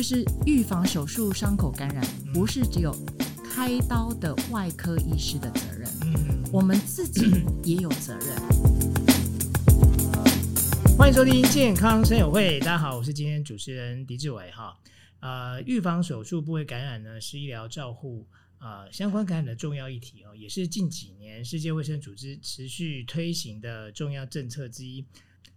就是预防手术伤口感染，不是只有开刀的外科医师的责任，嗯，我们自己也有责任。欢迎收听健康生友会，大家好，我是今天主持人狄志伟哈。呃，预防手术部位感染呢，是医疗照护呃相关感染的重要议题哦，也是近几年世界卫生组织持续推行的重要政策之一。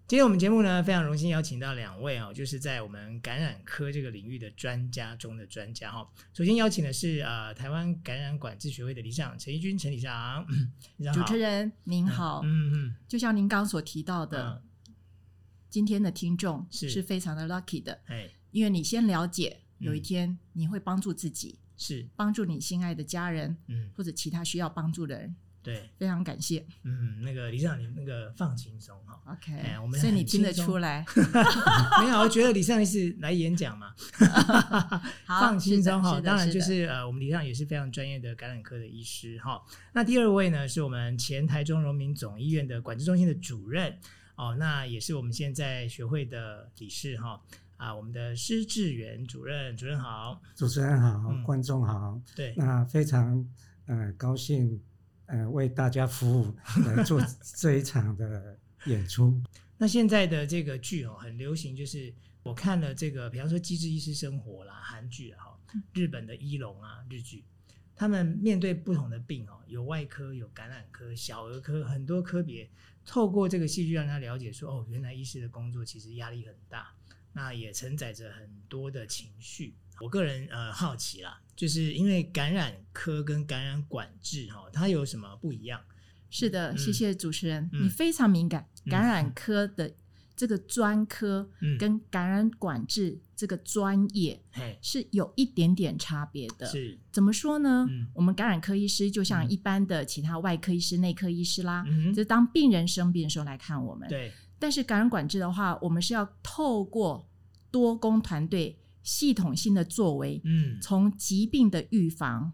今天我们节目呢，非常荣幸邀请到两位哦，就是在我们感染科这个领域的专家中的专家哈。首先邀请的是呃台湾感染管制学会的理事长陈义军陈理事长，主持人您好，嗯嗯，就像您刚所提到的，嗯、今天的听众是。非常的 lucky 的，哎，因为你先了解，有一天你会帮助自己，是。帮助你心爱的家人，嗯，或者其他需要帮助的人。对，非常感谢。嗯，那个李事长，你那个放轻松哈。OK，哎，我们所以你听得出来？没有，我觉得理事长是来演讲嘛。好放轻松哈。当然就是呃，我们李尚也是非常专业的感染科的医师哈。那第二位呢，是我们前台中荣民总医院的管制中心的主任哦，那也是我们现在学会的理事哈啊，我们的施志远主任，主任好，主持人好，嗯、观众好。对，那非常呃高兴。呃，为大家服务来做 这一场的演出。那现在的这个剧哦，很流行，就是我看了这个，比方说《机智医师生活》啦，韩剧哈，日本的医龙啊，日剧，他们面对不同的病哦，有外科、有感染科、小儿科，很多科别，透过这个戏剧让他了解说，哦，原来医师的工作其实压力很大，那也承载着很多的情绪。我个人呃好奇啦，就是因为感染科跟感染管制哈，它有什么不一样？是的，谢谢主持人，嗯、你非常敏感。嗯、感染科的这个专科跟感染管制这个专业是有一点点差别的。是怎么说呢？嗯、我们感染科医师就像一般的其他外科医师、内科医师啦，嗯、就当病人生病的时候来看我们。对。但是感染管制的话，我们是要透过多工团队。系统性的作为，嗯，从疾病的预防，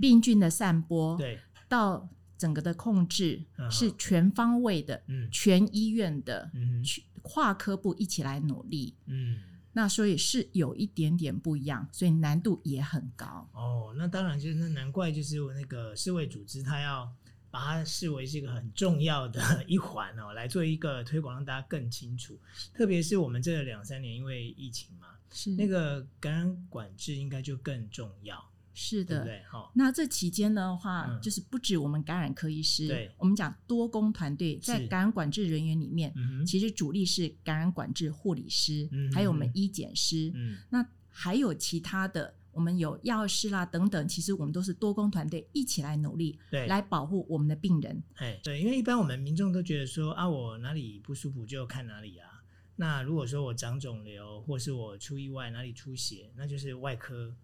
病菌的散播，对，到整个的控制，是全方位的，嗯，全医院的，嗯，跨科部一起来努力，嗯，那所以是有一点点不一样，所以难度也很高。哦，那当然就是那难怪就是我那个世卫组织，它要把它视为是一个很重要的一环哦，来做一个推广，让大家更清楚。特别是我们这两三年因为疫情嘛。是那个感染管制应该就更重要，是的，对，对，好。那这期间的话，嗯、就是不止我们感染科医师，对，我们讲多工团队在感染管制人员里面，是其实主力是感染管制护理师，嗯、还有我们医检师，嗯，那还有其他的，我们有药师啦等等，其实我们都是多工团队一起来努力，对，来保护我们的病人。哎，对，因为一般我们民众都觉得说啊，我哪里不舒服就看哪里啊。那如果说我长肿瘤，或是我出意外哪里出血，那就是外科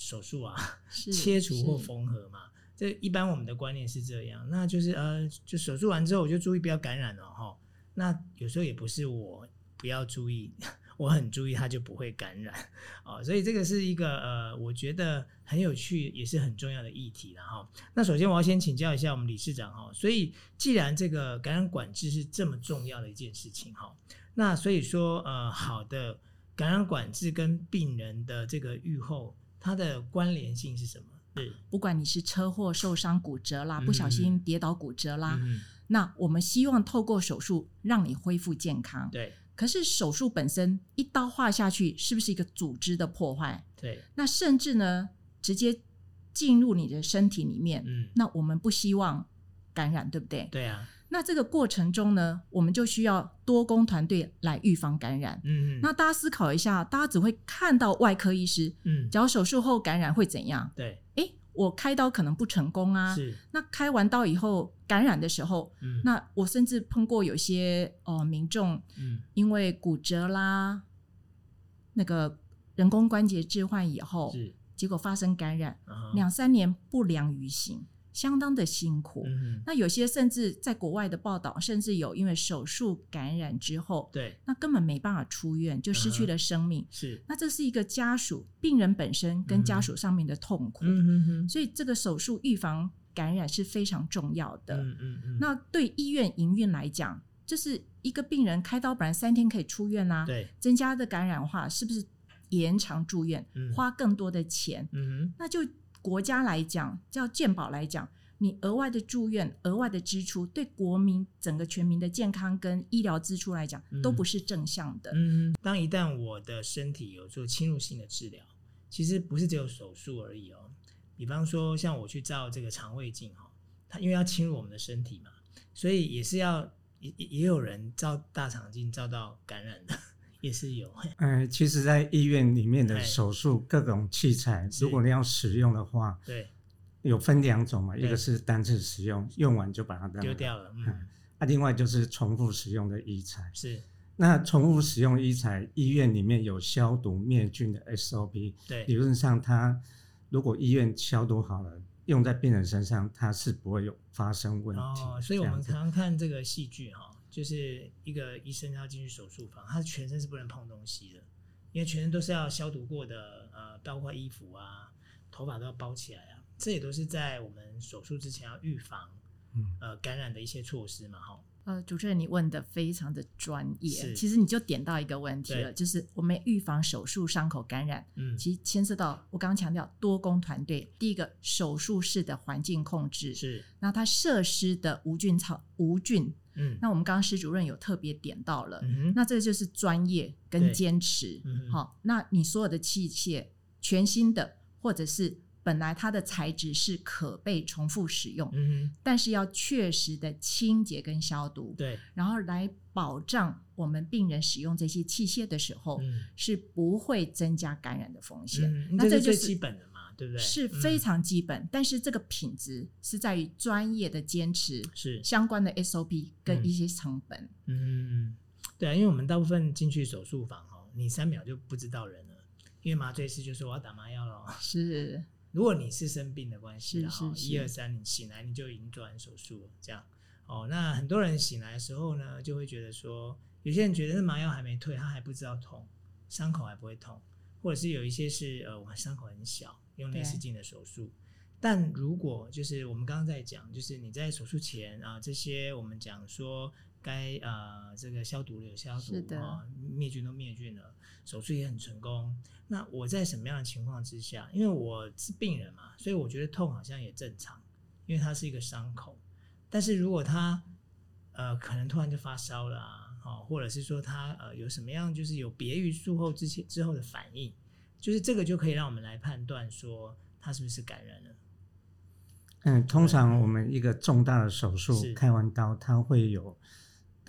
手术啊，切除或缝合嘛。这一般我们的观念是这样。那就是呃，就手术完之后我就注意不要感染了哈。那有时候也不是我不要注意，我很注意它就不会感染啊。所以这个是一个呃，我觉得很有趣也是很重要的议题了哈。那首先我要先请教一下我们理事长哈。所以既然这个感染管制是这么重要的一件事情哈。那所以说，呃，好的感染管制跟病人的这个预后，它的关联性是什么？对，不管你是车祸受伤骨折啦，不小心跌倒骨折啦，嗯、那我们希望透过手术让你恢复健康。对，可是手术本身一刀划下去，是不是一个组织的破坏？对，那甚至呢，直接进入你的身体里面，嗯，那我们不希望感染，对不对？对啊。那这个过程中呢，我们就需要多工团队来预防感染。嗯嗯。那大家思考一下，大家只会看到外科医师，嗯，只要手术后感染会怎样？对。诶，我开刀可能不成功啊。是。那开完刀以后感染的时候，嗯，那我甚至碰过有些呃民众，嗯，因为骨折啦，那个人工关节置换以后，是，结果发生感染，两三年不良于行。相当的辛苦，嗯、那有些甚至在国外的报道，甚至有因为手术感染之后，对，那根本没办法出院，就失去了生命。嗯、是，那这是一个家属、病人本身跟家属上面的痛苦。嗯所以这个手术预防感染是非常重要的。嗯嗯嗯。那对医院营运来讲，这是一个病人开刀本来三天可以出院啊，对，增加的感染的话，是不是延长住院，嗯、花更多的钱。嗯哼，那就国家来讲，叫健保来讲，你额外的住院、额外的支出，对国民整个全民的健康跟医疗支出来讲，嗯、都不是正向的。嗯，当一旦我的身体有做侵入性的治疗，其实不是只有手术而已哦。比方说，像我去照这个肠胃镜哈，它因为要侵入我们的身体嘛，所以也是要也也有人照大肠镜照到感染的。也是有，嗯，其实，在医院里面的手术各种器材，如果你要使用的话，对，有分两种嘛，一个是单次使用，用完就把它丢掉了，嗯，啊，另外就是重复使用的医材，是，那重复使用医材，医院里面有消毒灭菌的 SOP，对，理论上它如果医院消毒好了，用在病人身上，它是不会有发生问题，哦，所以我们常常看这个戏剧哈。就是一个医生要进去手术房，他全身是不能碰东西的，因为全身都是要消毒过的，呃，包括衣服啊、头发都要包起来啊，这也都是在我们手术之前要预防，呃，感染的一些措施嘛，哈。呃，主持人，你问的非常的专业，其实你就点到一个问题了，就是我们预防手术伤口感染，嗯，其实牵涉到我刚刚强调多工团队，第一个手术室的环境控制是，那它设施的无菌草无菌。嗯，那我们刚刚施主任有特别点到了，嗯、那这个就是专业跟坚持。好、嗯哦，那你所有的器械全新的，或者是本来它的材质是可被重复使用，嗯、但是要确实的清洁跟消毒，对，然后来保障我们病人使用这些器械的时候、嗯、是不会增加感染的风险。嗯、那这就是最基本的嘛。对不对？是非常基本，嗯、但是这个品质是在于专业的坚持，是相关的 SOP 跟一些成本。嗯，对啊，因为我们大部分进去手术房哦，你三秒就不知道人了，因为麻醉师就说我要打麻药了。是，如果你是生病的关系，然后一二三，你醒来你就已经做完手术了，这样哦。那很多人醒来的时候呢，就会觉得说，有些人觉得那麻药还没退，他还不知道痛，伤口还不会痛，或者是有一些是呃，我们伤口很小。用内视镜的手术，但如果就是我们刚刚在讲，就是你在手术前啊，这些我们讲说该呃这个消毒的有消毒啊，的灭菌都灭菌了，手术也很成功。那我在什么样的情况之下？因为我是病人嘛，所以我觉得痛好像也正常，因为它是一个伤口。但是如果他呃可能突然就发烧了啊，或者是说他呃有什么样就是有别于术后之前之后的反应。就是这个就可以让我们来判断说他是不是感染了。嗯，通常我们一个重大的手术开完刀，它会有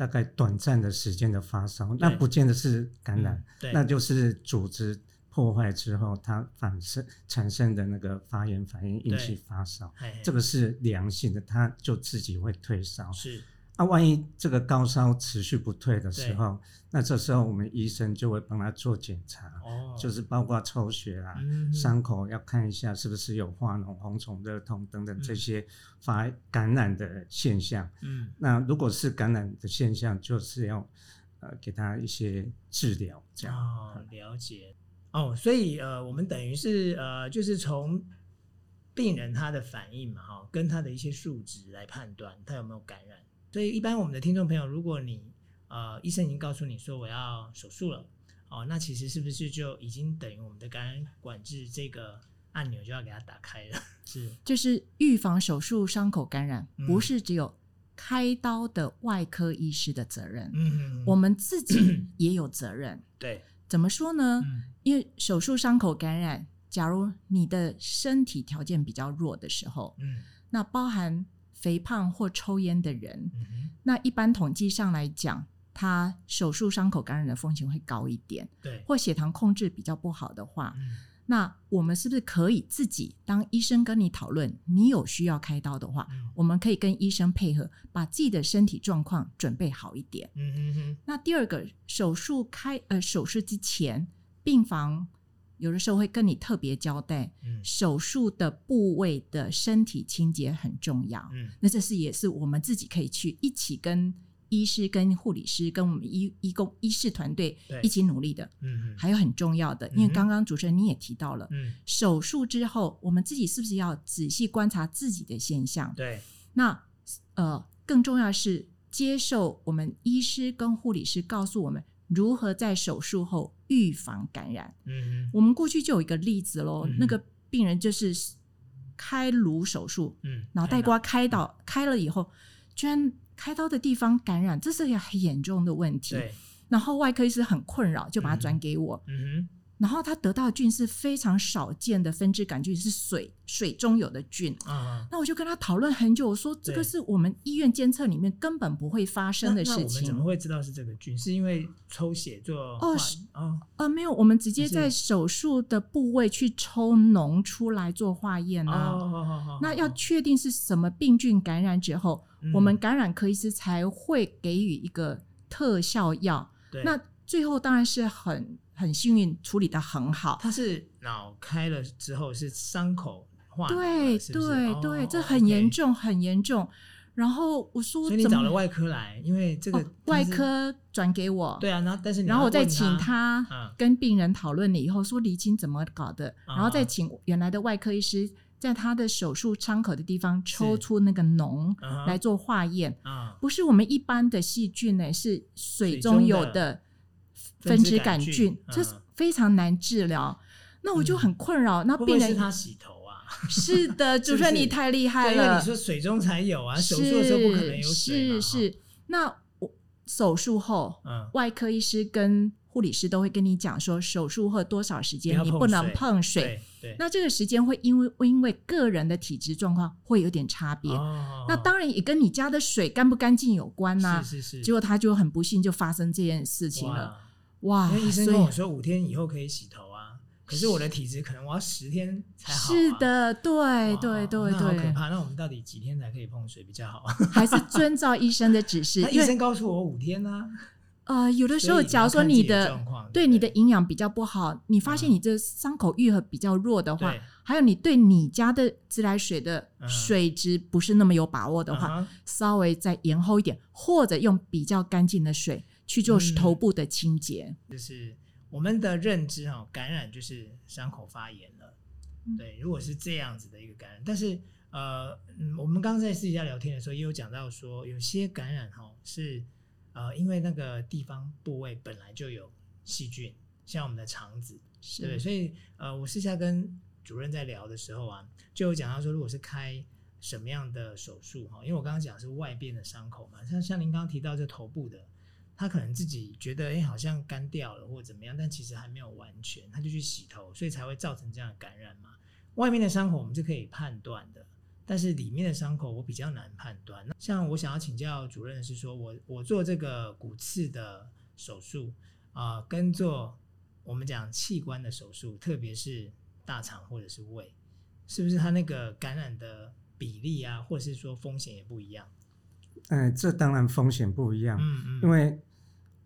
大概短暂的时间的发烧，那不见得是感染，那就是组织破坏之后它反生产生的那个发炎反应引起发烧，这个是良性的，它就自己会退烧。是。那、啊、万一这个高烧持续不退的时候，那这时候我们医生就会帮他做检查，哦、就是包括抽血啦、嗯、伤口要看一下是不是有化脓、红肿、热痛等等这些发感染的现象。嗯，那如果是感染的现象，就是要呃给他一些治疗，这样。哦，了解。哦，所以呃，我们等于是呃，就是从病人他的反应嘛，哈，跟他的一些数值来判断他有没有感染。所以，一般我们的听众朋友，如果你呃医生已经告诉你说我要手术了，哦，那其实是不是就已经等于我们的感染管制这个按钮就要给它打开了？是，就是预防手术伤口感染，不是只有开刀的外科医师的责任，嗯，我们自己 也有责任。对，怎么说呢？嗯，因为手术伤口感染，假如你的身体条件比较弱的时候，嗯，那包含。肥胖或抽烟的人，嗯、那一般统计上来讲，他手术伤口感染的风险会高一点。对，或血糖控制比较不好的话，嗯、那我们是不是可以自己当医生跟你讨论，你有需要开刀的话，嗯、我们可以跟医生配合，把自己的身体状况准备好一点。嗯哼哼。那第二个手术开呃手术之前，病房。有的时候会跟你特别交代，嗯、手术的部位的身体清洁很重要。嗯、那这是也是我们自己可以去一起跟医师、跟护理师、跟我们医医工医师团队一起努力的。嗯嗯、还有很重要的，因为刚刚主持人你也提到了，嗯、手术之后我们自己是不是要仔细观察自己的现象？对。那呃，更重要是接受我们医师跟护理师告诉我们。如何在手术后预防感染。嗯，我们过去就有一个例子喽，嗯、那个病人就是开颅手术，嗯，脑袋瓜开刀开了以后，居然开刀的地方感染，这是一个很严重的问题。对，然后外科医师很困扰，就把它转给我。嗯哼。然后他得到的菌是非常少见的分支杆菌，是水水中有的菌。啊，那我就跟他讨论很久，我说这个是我们医院监测里面根本不会发生的事情。那我们怎么会知道是这个菌？是因为抽血做哦是哦呃没有，我们直接在手术的部位去抽脓出来做化验啊。哦，那要确定是什么病菌感染之后，我们感染科医师才会给予一个特效药。对，那最后当然是很。很幸运处理的很好，他是脑开了之后是伤口化，对对对，哦、这很严重、很严重。然后我说，所以你找了外科来，因为这个、哦、外科转给我，对啊，然后但是你然后我再请他跟病人讨论了以后，说厘清怎么搞的，嗯、然后再请原来的外科医师在他的手术伤口的地方抽出那个脓来做化验，嗯、不是我们一般的细菌呢，是水中有的。分支杆菌，这是非常难治疗。那我就很困扰。那病人是他洗头啊？是的，主任你太厉害了。你说水中才有啊，手术的时候不可能有水。是是。那我手术后，外科医师跟护理师都会跟你讲说，手术后多少时间你不能碰水。对。那这个时间会因为因为个人的体质状况会有点差别。那当然也跟你家的水干不干净有关呐。是是是。结果他就很不幸就发生这件事情了。哇！因为医生跟我说五天以后可以洗头啊，可是我的体质可能我要十天才好。是的，对对对对，好可怕。那我们到底几天才可以碰水比较好？还是遵照医生的指示？医生告诉我五天呢。呃，有的时候，假如说你的对你的营养比较不好，你发现你这伤口愈合比较弱的话，还有你对你家的自来水的水质不是那么有把握的话，稍微再延后一点，或者用比较干净的水。去做头部的清洁，嗯，就是我们的认知哈，感染就是伤口发炎了，嗯，对。如果是这样子的一个感染，但是呃，嗯，我们刚刚在私底下聊天的时候，也有讲到说，有些感染哈是呃，因为那个地方部位本来就有细菌，像我们的肠子，是对，所以呃，我私下跟主任在聊的时候啊，就有讲到说，如果是开什么样的手术哈，因为我刚刚讲是外边的伤口嘛，像像您刚刚提到这头部的。他可能自己觉得，哎、欸，好像干掉了或者怎么样，但其实还没有完全，他就去洗头，所以才会造成这样的感染嘛。外面的伤口我们是可以判断的，但是里面的伤口我比较难判断。那像我想要请教主任的是说，我我做这个骨刺的手术啊、呃，跟做我们讲器官的手术，特别是大肠或者是胃，是不是他那个感染的比例啊，或者是说风险也不一样？嗯、呃，这当然风险不一样，嗯嗯，因为。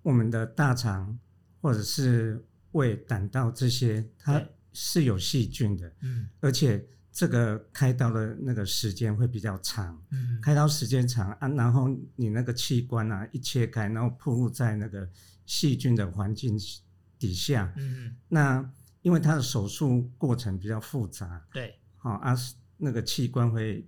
我们的大肠或者是胃、胆道这些，它是有细菌的，嗯，而且这个开刀的那个时间会比较长，嗯，开刀时间长啊，然后你那个器官啊一切开，然后暴露在那个细菌的环境底下，嗯，那因为它的手术过程比较复杂，对，好啊，那个器官会。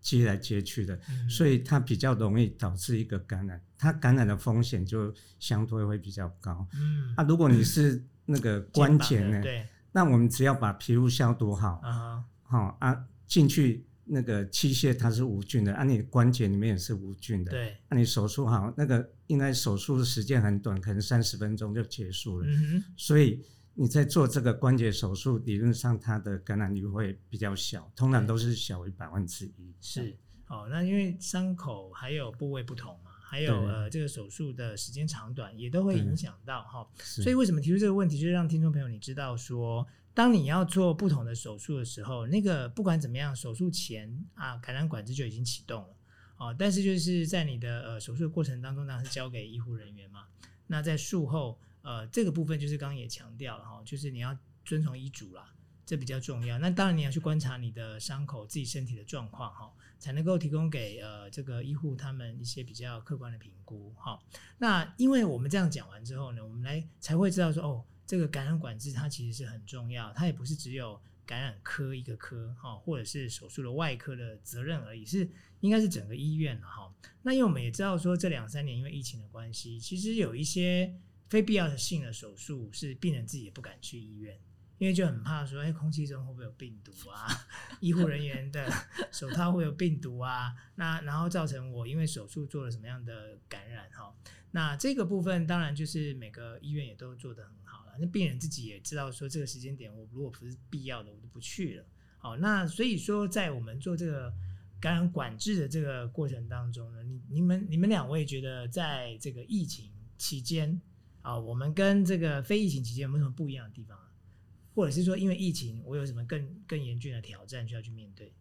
接来接去的，嗯，所以它比较容易导致一个感染，它感染的风险就相对会比较高。嗯，啊，如果你是那个 关节呢，对，那我们只要把皮肤消毒好，啊，好啊，进去那个器械它是无菌的，啊，你关节里面也是无菌的，对，那你手术好，那个应该手术的时间很短，可能三十分钟就结束了，嗯，所以。你在做这个关节手术，理论上它的感染率会比较小，通常都是小于百分之一。是，哦，那因为伤口还有部位不同嘛，还有呃这个手术的时间长短也都会影响到哈。所以为什么提出这个问题，就是让听众朋友你知道说，当你要做不同的手术的时候，那个不管怎么样，手术前啊感染管制就已经启动了，哦，但是就是在你的呃手术的过程当中，当然是交给医护人员嘛。那在术后。呃，这个部分就是刚刚也强调了哈，就是你要遵从医嘱啦，这比较重要。那当然你要去观察你的伤口、自己身体的状况哈，才能够提供给呃这个医护他们一些比较客观的评估哈。那因为我们这样讲完之后呢，我们来才会知道说哦，这个感染管制它其实是很重要，它也不是只有感染科一个科哈，或者是手术的外科的责任而已，是应该是整个医院了哈。那因为我们也知道说这两三年因为疫情的关系，其实有一些。非必要的性的手术是病人自己也不敢去医院。因为就很怕说，哎，空气中会不会有病毒啊？医护人员的手套会有病毒啊？那然后造成我因为手术做了什么样的感染哈？那这个部分当然就是每个医院也都做得很好了。那病人自己也知道说，这个时间点我如果不是必要的，我就不去了。好，那所以说在我们做这个感染管制的这个过程当中呢，你你们你们两位觉得在这个疫情期间啊，我们跟这个非疫情期间有没有什么不一样的地方？或者是说，因为疫情，我有什么更更严峻的挑战需要去面对？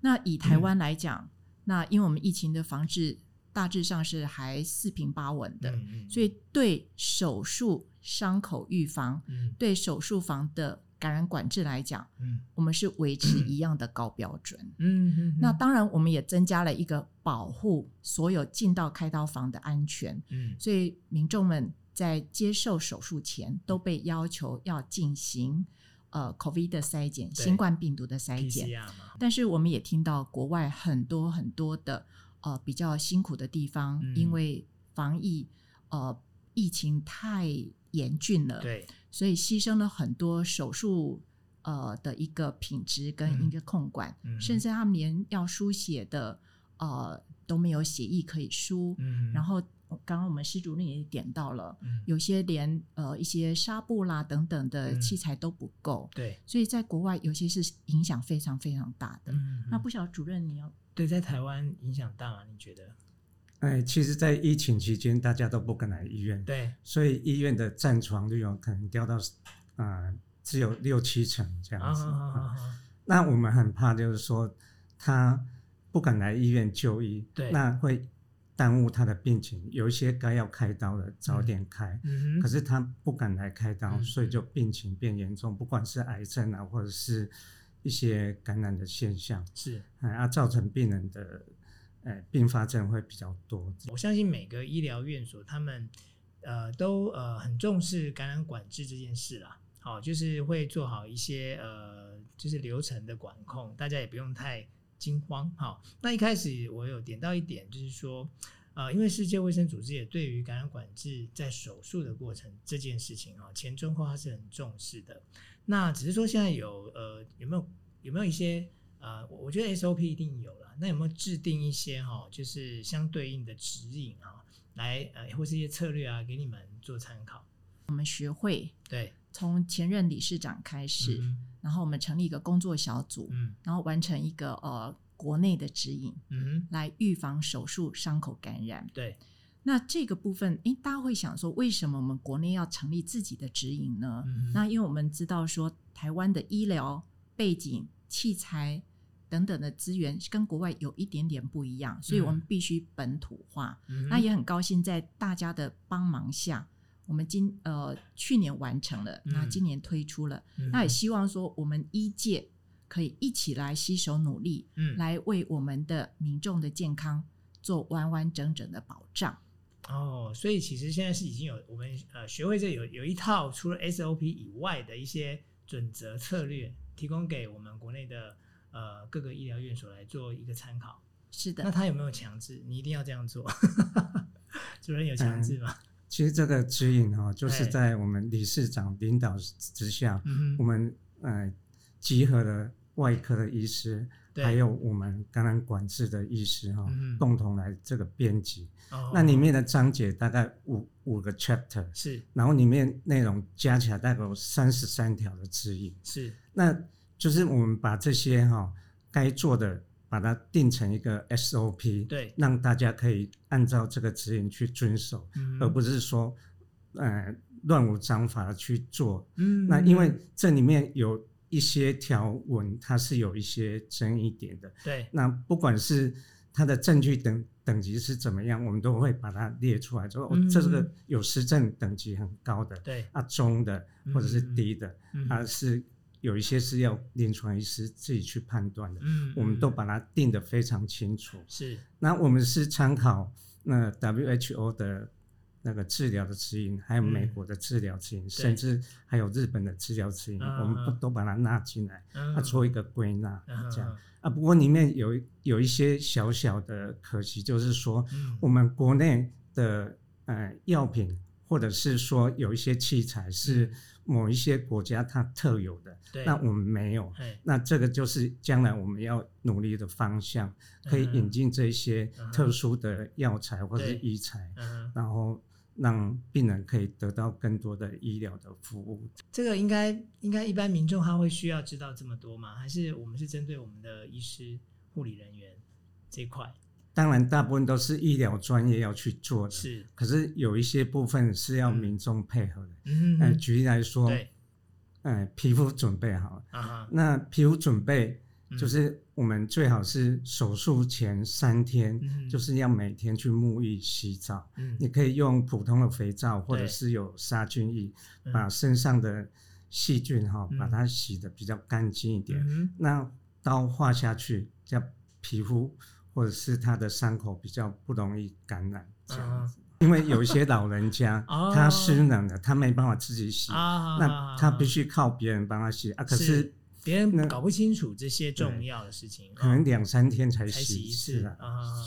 那以台湾来讲，嗯、那因为我们疫情的防治大致上是还四平八稳的，嗯嗯、所以对手术伤口预防，嗯、对手术房的感染管制来讲，嗯、我们是维持一样的高标准。嗯，那当然，我们也增加了一个保护所有进到开刀房的安全。嗯，所以民众们。在接受手术前，都被要求要进行呃 COVID 的筛检，新冠病毒的筛检。但是我们也听到国外很多很多的呃比较辛苦的地方，嗯、因为防疫呃疫情太严峻了，对，所以牺牲了很多手术呃的一个品质跟一个控管，嗯、甚至他们连要输血的呃都没有血液可以输，嗯、然后。刚刚我们施主任也点到了，嗯、有些连呃一些纱布啦等等的器材都不够，嗯、对，所以在国外有些是影响非常非常大的。嗯、那不晓得主任你要对在台湾影响大吗？你觉得？哎，其实，在疫情期间，大家都不敢来医院，对，所以医院的占床率有可能掉到啊、呃、只有六七成这样子。那我们很怕，就是说他不敢来医院就医，对，那会。耽误他的病情，有一些该要开刀的早点开，嗯、可是他不敢来开刀，嗯、所以就病情变严重，不管是癌症啊，或者是一些感染的现象，是，啊，造成病人的，呃，并发症会比较多。我相信每个医疗院所他们，呃，都呃很重视感染管制这件事啦，好，就是会做好一些呃，就是流程的管控，大家也不用太。惊慌，好，那一开始我有点到一点，就是说，呃，因为世界卫生组织也对于感染管制在手术的过程这件事情啊，前中后它是很重视的。那只是说现在有呃有没有有没有一些呃，我觉得 SOP 一定有，那有没有制定一些哈，就是相对应的指引啊，来呃或是一些策略啊，给你们做参考。我们学会对，从前任理事长开始。嗯然后我们成立一个工作小组，嗯，然后完成一个呃国内的指引，嗯，来预防手术伤口感染。对，那这个部分，诶，大家会想说，为什么我们国内要成立自己的指引呢？嗯，那因为我们知道说，台湾的医疗背景、器材等等的资源跟国外有一点点不一样，所以我们必须本土化。嗯，那也很高兴在大家的帮忙下。我们今呃去年完成了，那今年推出了，嗯、那也希望说我们医界可以一起来携手努力，嗯，来为我们的民众的健康做完完整整的保障。哦，所以其实现在是已经有我们呃学会这有有一套除了 SOP 以外的一些准则策略，提供给我们国内的呃各个医疗院所来做一个参考。是的，那他有没有强制你一定要这样做？主任有强制吗？嗯其实这个指引哈，就是在我们理事长领导之下，嗯、我们呃集合了外科的医师，对还有我们感染管制的医师哈，嗯、共同来这个编辑。哦、那里面的章节大概五五个 chapter，是，然后里面内容加起来大概有三十三条的指引，是，那就是我们把这些哈该做的。把它定成一个 SOP，对，让大家可以按照这个指引去遵守，嗯、而不是说，呃，乱无章法的去做。嗯，那因为这里面有一些条文，它是有一些争议点的。对，那不管是它的证据等等级是怎么样，我们都会把它列出来，说、嗯哦、这个有实证等级很高的，对，啊，中的或者是低的，嗯、啊是。有一些是要临床医师自己去判断的，嗯，我们都把它定得非常清楚。是，那我们是参考那 WHO 的那个治疗的指引，还有美国的治疗指引，甚至还有日本的治疗指引，我们都把它纳进来，啊，做一个归纳，这样啊。不过里面有有一些小小的可惜，就是说，我们国内的呃药品。或者是说有一些器材是某一些国家它特有的，对那我们没有，那这个就是将来我们要努力的方向，可以引进这些特殊的药材或者是医材，然后让病人可以得到更多的医疗的服务。这个应该应该一般民众他会需要知道这么多吗？还是我们是针对我们的医师、护理人员这一块？当然，大部分都是医疗专业要去做的，是。可是有一些部分是要民众配合的。嗯，呃，举例来说，对，呃，皮肤准备好了。啊哈。那皮肤准备就是我们最好是手术前三天，就是要每天去沐浴洗澡。嗯。你可以用普通的肥皂，或者是有杀菌液，把身上的细菌哈，把它洗得比较干净一点。嗯。那刀划下去，这样皮肤。或者是他的伤口比较不容易感染这样子，因为有一些老人家 他失能了，他没办法自己洗，那他必须靠别人帮他洗啊。可是别人搞不清楚这些重要的事情，可能两三天才洗一次啊。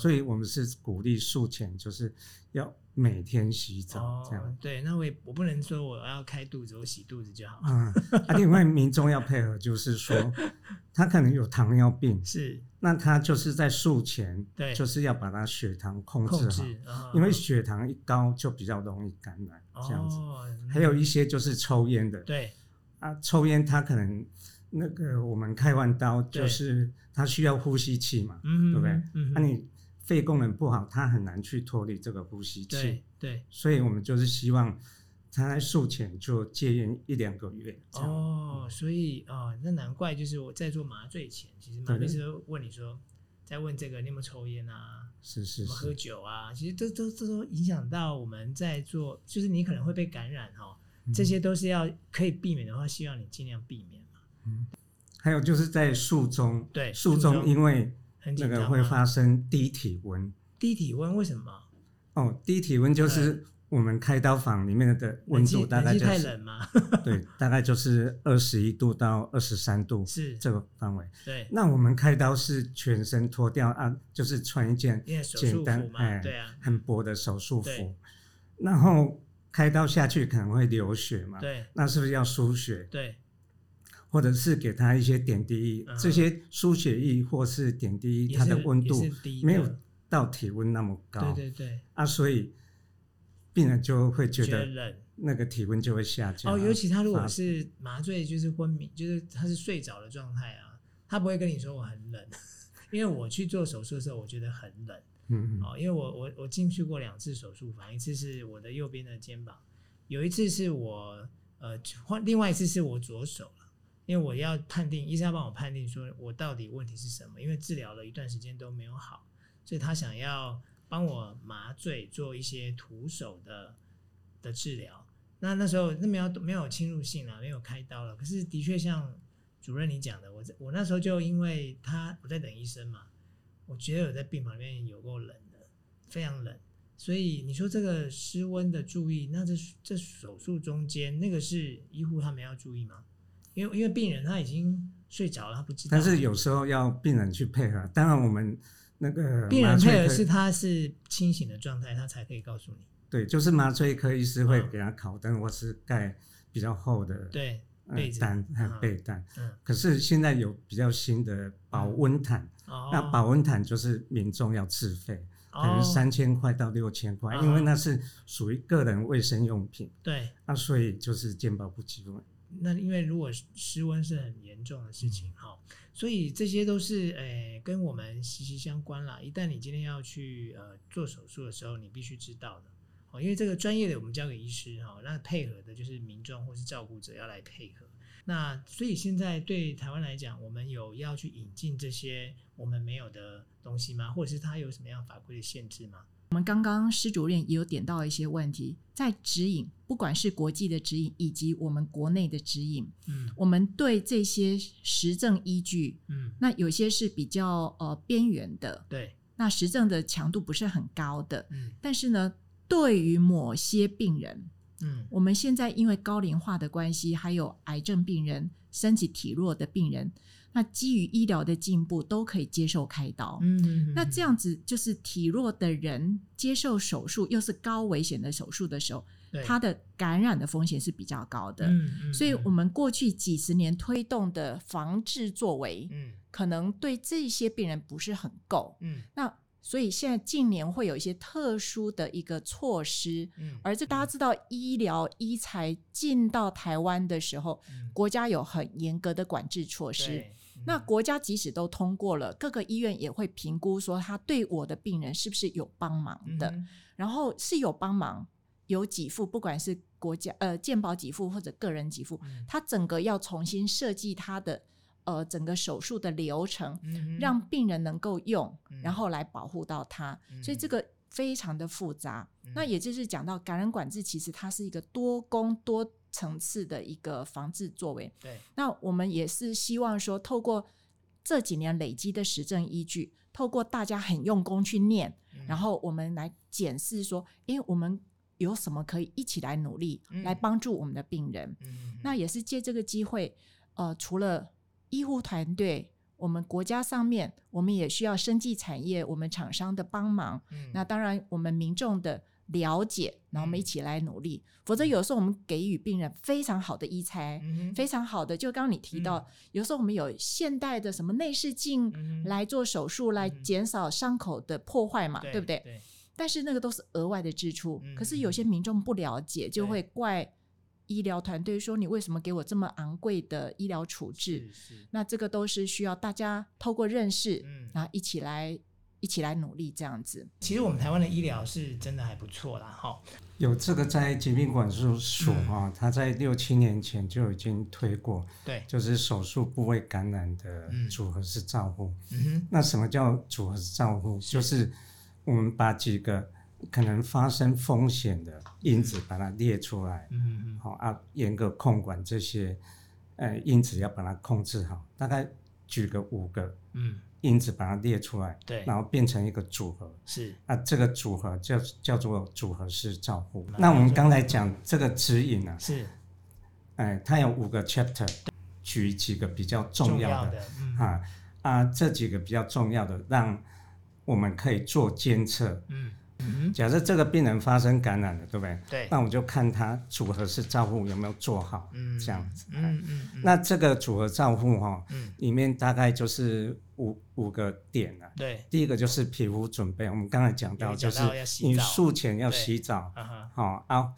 所以我们是鼓励术前就是要每天洗澡这样。对，那我也我不能说我要开肚子，我洗肚子就好。啊，另外民众要配合，就是说 他可能有糖尿病是。那他就是在术前，对，就是要把他血糖控制好，因为血糖一高就比较容易感染这样子。还有一些就是抽烟的，对，啊，抽烟他可能那个我们开完刀就是他需要呼吸器嘛，对不对？那你肺功能不好，他很难去脱离这个呼吸器，对，所以我们就是希望。他在术前就戒烟一两个月哦，所以哦，那难怪就是我在做麻醉前，其实麻醉师都问你说，在问这个你有没有抽烟啊？是是是，喝酒啊？其实这都这都影响到我们在做，就是你可能会被感染哈，这些都是要可以避免的话，希望你尽量避免嘛。嗯，还有就是在术中，对，术中因为那个会发生低体温，低体温为什么？哦，低体温就是。我们开刀房里面的温度大概就是太冷吗？对，大概就是二十一度到二十三度，是这个范围。对，那我们开刀是全身脱掉啊，就是穿一件简单哎，对啊，很薄的手术服，然后开刀下去可能会流血嘛，对，那是不是要输血？对，或者是给他一些点滴液，这些输血液或是点滴液，它的温度没有到体温那么高，对对对，啊，所以。病人就会觉得冷，那个体温就会下降。哦，尤其他如果是麻醉，就是昏迷，就是他是睡着的状态啊，他不会跟你说我很冷，因为我去做手术的时候，我觉得很冷。嗯嗯。哦，因为我我我进去过两次手术房，一次是我的右边的肩膀，有一次是我呃换，另外一次是我左手了，因为我要判定，医生要帮我判定说我到底问题是什么，因为治疗了一段时间都没有好，所以他想要。帮我麻醉做一些徒手的的治疗，那那时候那没有没有侵入性了，没有开刀了。可是的确像主任你讲的，我在我那时候就因为他我在等医生嘛，我觉得我在病房里面有够冷的，非常冷。所以你说这个失温的注意，那这这手术中间那个是医护他们要注意吗？因为因为病人他已经睡着了，他不知道。但是有时候要病人去配合，当然我们。那个病人配合是他是清醒的状态，他才可以告诉你。对，就是麻醉科医师会给他烤灯，或是盖比较厚的对被单和被单。嗯。可是现在有比较新的保温毯，那保温毯就是民众要自费，可能三千块到六千块，因为那是属于个人卫生用品。对。那所以就是健保不给付。那因为如果失温是很严重的事情，哈。所以这些都是诶、欸、跟我们息息相关啦。一旦你今天要去呃做手术的时候，你必须知道的哦，因为这个专业的我们交给医师哈，那配合的就是民众或是照顾者要来配合。那所以现在对台湾来讲，我们有要去引进这些我们没有的东西吗？或者是它有什么样法规的限制吗？我们刚刚施主任也有点到一些问题，在指引，不管是国际的指引以及我们国内的指引，嗯，我们对这些实证依据，嗯，那有些是比较呃边缘的，对，那实证的强度不是很高的，嗯，但是呢，对于某些病人，嗯，我们现在因为高龄化的关系，还有癌症病人、身体体弱的病人。那基于医疗的进步，都可以接受开刀。嗯，嗯，嗯，那这样子就是体弱的人接受手术，又是高危险的手术的时候，他的感染的风险是比较高的。所以我们过去几十年推动的防治作为，嗯可能对这些病人不是很够。嗯那所以现在近年会有一些特殊的一个措施，嗯，而这大家知道，医疗医材进到台湾的时候，嗯，国家有很严格的管制措施。嗯，那国家即使都通过了，各个医院也会评估说，他对我的病人是不是有帮忙的，嗯，然后是有帮忙，有给付，不管是国家呃健保给付或者个人给付，嗯，他整个要重新设计他的。呃，整个手术的流程，嗯、让病人能够用，嗯、然后来保护到他，嗯、所以这个非常的复杂。嗯、那也就是讲到感染管制，其实它是一个多工多层次的一个防治作为。对，那我们也是希望说，透过这几年累积的实证依据，透过大家很用功去念，嗯、然后我们来检视说，诶，我们有什么可以一起来努力，嗯、来帮助我们的病人。嗯、那也是借这个机会，呃，除了医护团队，我们国家上面，我们也需要生技产业，我们厂商的帮忙。嗯、那当然，我们民众的了解，然后我们一起来努力。嗯、否则，有时候我们给予病人非常好的医材，嗯、非常好的，就刚刚你提到，嗯、有时候我们有现代的什么内视镜来做手术，来减少伤口的破坏嘛，嗯、对不对？对，但是那个都是额外的支出。嗯、可是有些民众不了解，就会怪。医疗团队说：“你为什么给我这么昂贵的医疗处置？”那这个都是需要大家透过认识，嗯，然后一起来一起来努力这样子。其实我们台湾的医疗是真的还不错啦，哈。有这个在疾病管制署哈，他在六七年前就已经推过，对，就是手术部位感染的组合式照护。嗯哼，那什么叫组合式照护？就是我们把几个。可能发生风险的因子，把它列出来，嗯嗯，好啊，严格控管这些，呃，因子要把它控制好。大概举个五个，嗯，因子把它列出来，对，然后变成一个组合，是。啊，这个组合叫叫做组合式照护。那我们刚才讲这个指引呢，是，哎，它有五个 chapter，举几个比较重要的，啊啊，这几个比较重要的，让我们可以做监测，嗯。假设这个病人发生感染了，对不对？对。那我就看他组合式照护有没有做好，嗯，这样子。嗯嗯。那这个组合照护哈，嗯，里面大概就是五五个点了。对。第一个就是皮肤准备，我们刚才讲到，就是你术前要洗澡。好啊。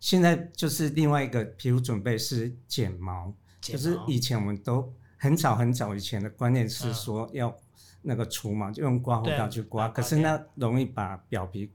现在就是另外一个皮肤准备是剪毛，就是以前我们都很早很早以前的观念是说要。那个除毛就用刮胡刀去刮，可是那容易把表皮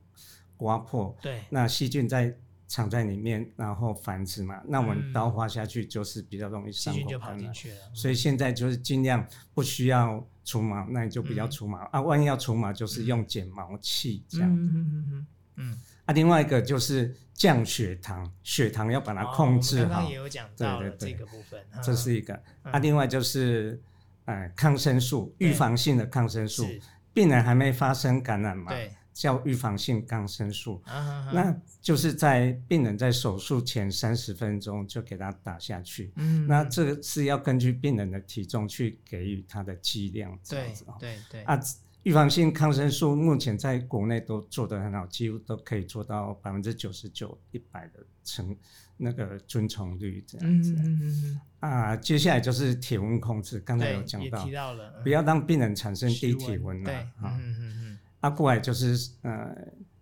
刮破。对，那细菌在藏在里面，然后繁殖嘛。那我们刀划下去就是比较容易伤口。细菌就跑进去了。所以现在就是尽量不需要除毛，那你就不要除毛啊。万一要除毛，就是用剪毛器这样。嗯嗯嗯嗯。啊，另外一个就是降血糖，血糖要把它控制好。刚刚也有讲到了这个部分，这是一个。啊，另外就是。哎，抗生素，预防性的抗生素，病人还没发生感染嘛？对，叫预防性抗生素。那就是在病人在手术前三十分钟就给他打下去。嗯，那这个是要根据病人的体重去给予他的剂量。对，对对。啊，预防性抗生素目前在国内都做得很好，几乎都可以做到百分之九十九、一百的成。那个遵从率这样子，嗯嗯嗯啊，接下来就是体温控制，刚才有讲到，提到了，不要让病人产生低体温了，啊，嗯嗯嗯，啊，过来就是呃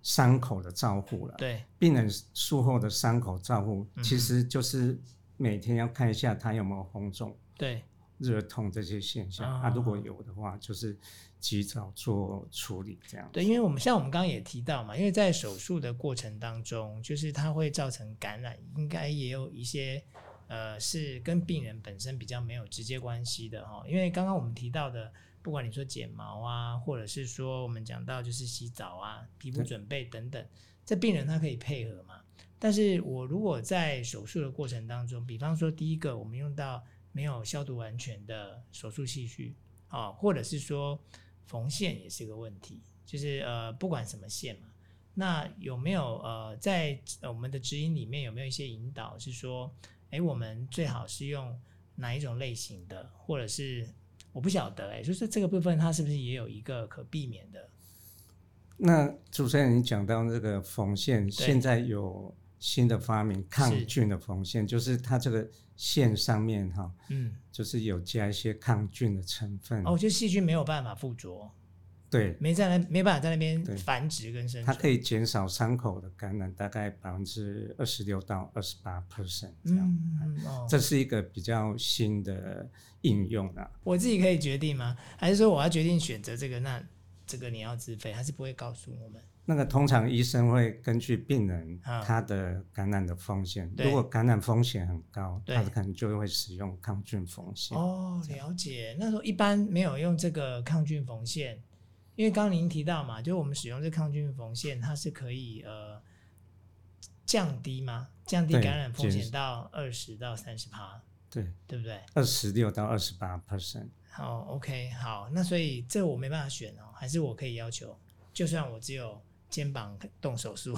伤口的照护了，对，病人术后的伤口照护，其实就是每天要看一下他有没有红肿，对，热痛这些现象，啊，如果有的话，就是。及早做处理，这样对，因为我们像我们刚刚也提到嘛，因为在手术的过程当中，就是它会造成感染，应该也有一些呃是跟病人本身比较没有直接关系的哈。因为刚刚我们提到的，不管你说剪毛啊，或者是说我们讲到就是洗澡啊、皮肤准备等等，这病人他可以配合嘛。但是我如果在手术的过程当中，比方说第一个我们用到没有消毒完全的手术器具啊，或者是说。缝线也是个问题，就是呃，不管什么线嘛，那有没有呃，在我们的指引里面有没有一些引导，是说，哎，我们最好是用哪一种类型的，或者是我不晓得，哎，就是这个部分它是不是也有一个可避免的？那主持人，你讲到这个缝线，对现在有新的发明抗菌的缝线，就是它这个线上面哈，嗯，就是有加一些抗菌的成分。哦，就细菌没有办法附着。对，没在那，没办法在那边繁殖跟生存。它可以减少伤口的感染，大概百分之二十六到二十八 percent 这样。嗯哦、这是一个比较新的应用啊。我自己可以决定吗？还是说我要决定选择这个？那这个你要自费，还是不会告诉我们？那个通常医生会根据病人他的感染的风险，啊、如果感染风险很高，他可能就会使用抗菌缝线。哦，了解。那时候一般没有用这个抗菌缝线。因为刚刚您提到嘛，就是我们使用这抗菌缝线，它是可以呃降低吗？降低感染风险到二十到三十趴，对对不对？二十六到二十八 percent。好，OK，好，那所以这我没办法选哦，还是我可以要求，就算我只有肩膀动手术，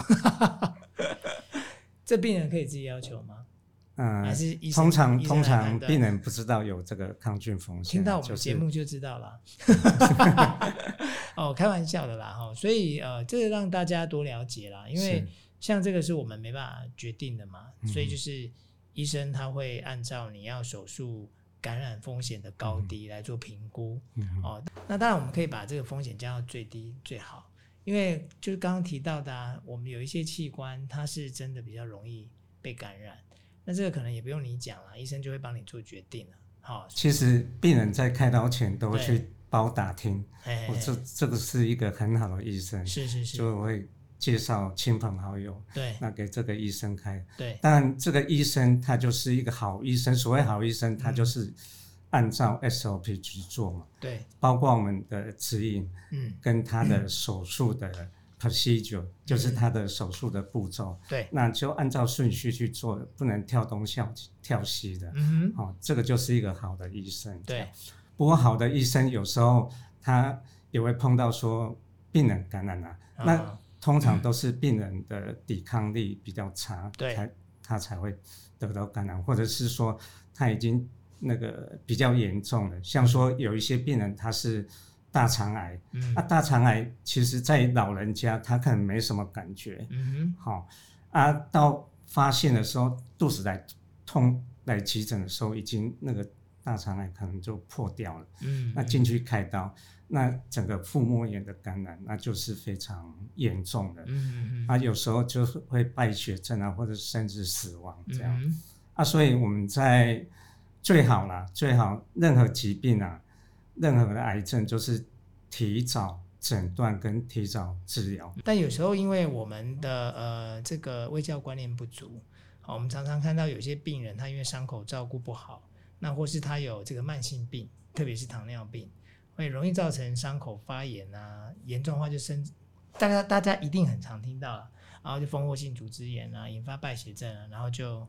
这病人可以自己要求吗？嗯，还是通常通常病人不知道有这个抗菌风险，听到我们节目就知道了。哦，开玩笑的啦哈，所以呃，这个让大家多了解啦，因为像这个是我们没办法决定的嘛，所以就是医生他会按照你要手术感染风险的高低来做评估。哦，那当然我们可以把这个风险降到最低最好，因为就是刚刚提到的啊，我们有一些器官它是真的比较容易被感染。那这个可能也不用你讲了，医生就会帮你做决定了。好，其实病人在开刀前都会去包打听，我这这个是一个很好的医生，是是是，就会介绍亲朋好友，对，那给这个医生开，对。但这个医生他就是一个好医生，所谓好医生，他就是按照 SOP 去做嘛，对，包括我们的指引，嗯，跟他的手术的。procedure 就是他的手术的步骤，对，那就按照顺序去做，不能跳东跳跳西的，嗯哼，哦，这个就是一个好的医生，对。不过好的医生有时候他也会碰到说病人感染了，啊，那通常都是病人的抵抗力比较差，对，才他才会得到感染，或者是说他已经那个比较严重的，像说有一些病人他是。大肠癌，嗯，啊，大肠癌其实，在老人家他可能没什么感觉，嗯哼，好，啊，到发现的时候，肚子来痛来急诊的时候，已经那个大肠癌可能就破掉了，嗯，那进去开刀，那整个腹膜炎的感染，那就是非常严重的，嗯嗯，啊，有时候就会败血症啊，或者甚至死亡这样，嗯，啊，所以我们在最好啦，最好任何疾病啊。任何的癌症就是提早诊断跟提早治疗，但有时候因为我们的呃这个卫教观念不足，好，我们常常看到有些病人他因为伤口照顾不好，那或是他有这个慢性病，特别是糖尿病，会容易造成伤口发炎啊，严重的话就生，大家大家一定很常听到了，然后就蜂窝性组织炎啊，引发败血症啊，然后就。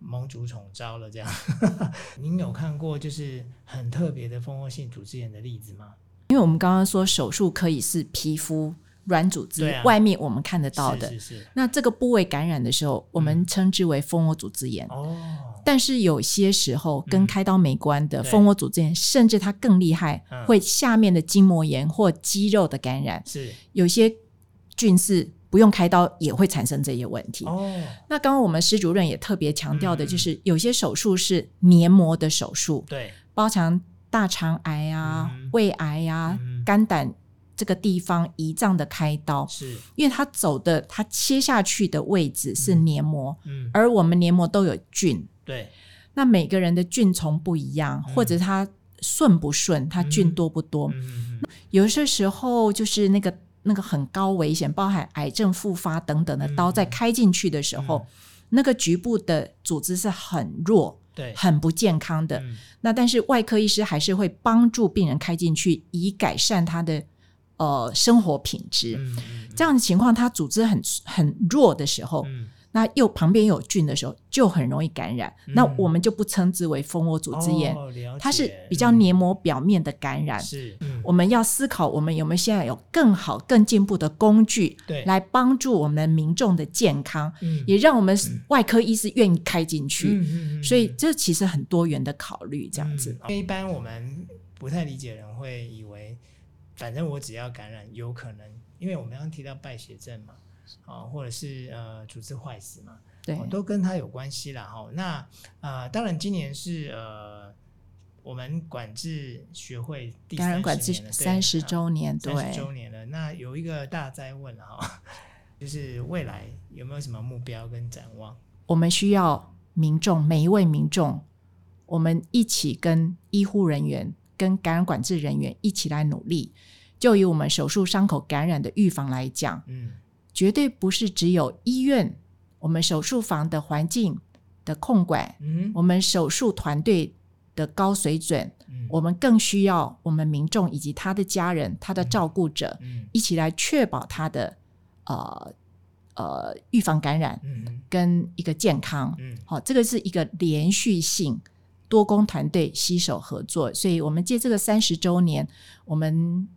蒙主宠招了，这样，您有看过就是很特别的蜂窝性组织炎的例子吗？因为我们刚刚说手术可以是皮肤软组织，啊、外面我们看得到的，是是是。那这个部位感染的时候，我们称之为蜂窝组织炎。哦、嗯。但是有些时候跟开刀没关的蜂窝组织炎，嗯、甚至它更厉害，嗯、会下面的筋膜炎或肌肉的感染。是。有些菌是。不用开刀也会产生这些问题。哦，那刚刚我们施主任也特别强调的，就是有些手术是黏膜的手术，对，包含大肠癌啊、胃癌啊、肝胆这个地方胰脏的开刀，是。因为它走的它切下去的位置是黏膜，嗯，而我们黏膜都有菌，对，那每个人的菌丛不一样，或者它顺不顺，它菌多不多，有些时候就是那个。那个很高危险，包含癌症复发等等的刀，在开进去的时候，嗯、那个局部的组织是很弱，对，很不健康的。嗯、那但是外科医师还是会帮助病人开进去，以改善他的呃生活品质。嗯嗯、这样的情况，他组织很很弱的时候。嗯那又旁边有菌的时候，就很容易感染。嗯、那我们就不称之为蜂窝组织炎，哦、它是比较黏膜表面的感染。是，嗯、我们要思考，我们有没有现在有更好、更进步的工具，对，来帮助我们民众的健康，嗯、也让我们外科医师愿意开进去。嗯、所以这其实很多元的考虑，这样子。因为一般我们不太理解的人会以为，反正我只要感染，有可能，因为我们刚刚提到败血症嘛。啊，或者是呃组织坏死嘛，对，都跟他有关系了哈。那呃，当然今年是呃，我们管制学会第感染管制三十周年，对，三十周年了。那有一个大灾问哈，就是未来有没有什么目标跟展望？我们需要民众每一位民众，我们一起跟医护人员、跟感染管制人员一起来努力。就以我们手术伤口感染的预防来讲，嗯，绝对不是只有医院、我们手术房的环境的控管，嗯，我们手术团队的高水准，嗯，我们更需要我们民众以及他的家人、他的照顾者，嗯，一起来确保他的呃呃预防感染，嗯，跟一个健康，嗯，好，这个是一个连续性多工团队携手合作，所以我们借这个三十周年，我们。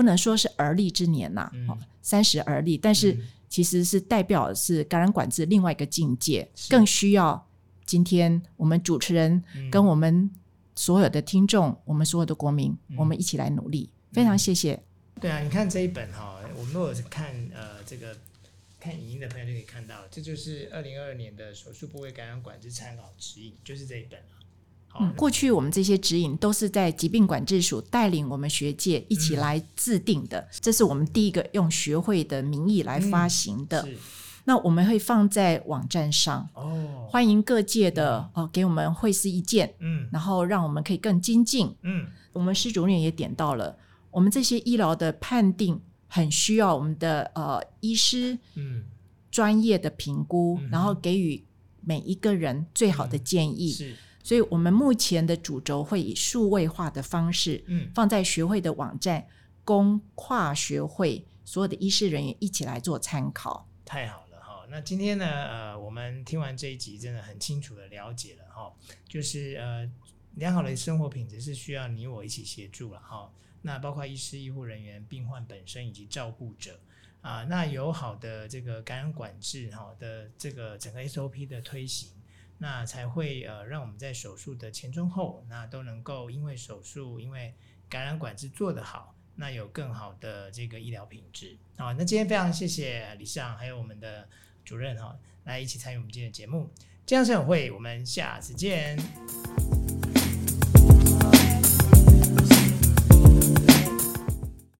不能说是而立之年呐，嗯，三十而立，但是其实是代表的是感染管制另外一个境界，更需要今天我们主持人跟我们所有的听众，我们所有的国民，我们一起来努力。非常谢谢。对啊，你看这一本哈，我们如果是看呃这个看影音的朋友就可以看到，这就是二零二二年的手术部位感染管制参考指引，就是这一本。嗯，过去我们这些指引都是在疾病管制署带领我们学界一起来制定的，嗯、这是我们第一个用学会的名义来发行的。嗯、那我们会放在网站上，哦，欢迎各界的哦给我们会师意见，嗯，然后让我们可以更精进，嗯，我们施主任也点到了，我们这些医疗的判定很需要我们的呃医师，嗯，专业的评估，嗯、然后给予每一个人最好的建议。所以，我们目前的主轴会以数位化的方式，嗯，放在学会的网站，供跨学会所有的医师人员一起来做参考。太好了哈！那今天呢，呃，我们听完这一集，真的很清楚的了解了哈，就是呃，良好的生活品质是需要你我一起协助了哈。那包括医师、医护人员、病患本身以及照顾者啊，那有好的这个感染管制哈的这个整个 SOP 的推行。那才会呃，让我们在手术的前中后，那都能够因为手术，因为感染管制做得好，那有更好的这个医疗品质。好，那今天非常谢谢李尚还有我们的主任哈，来一起参与我们今天的节目。健康生活会，我们下次见。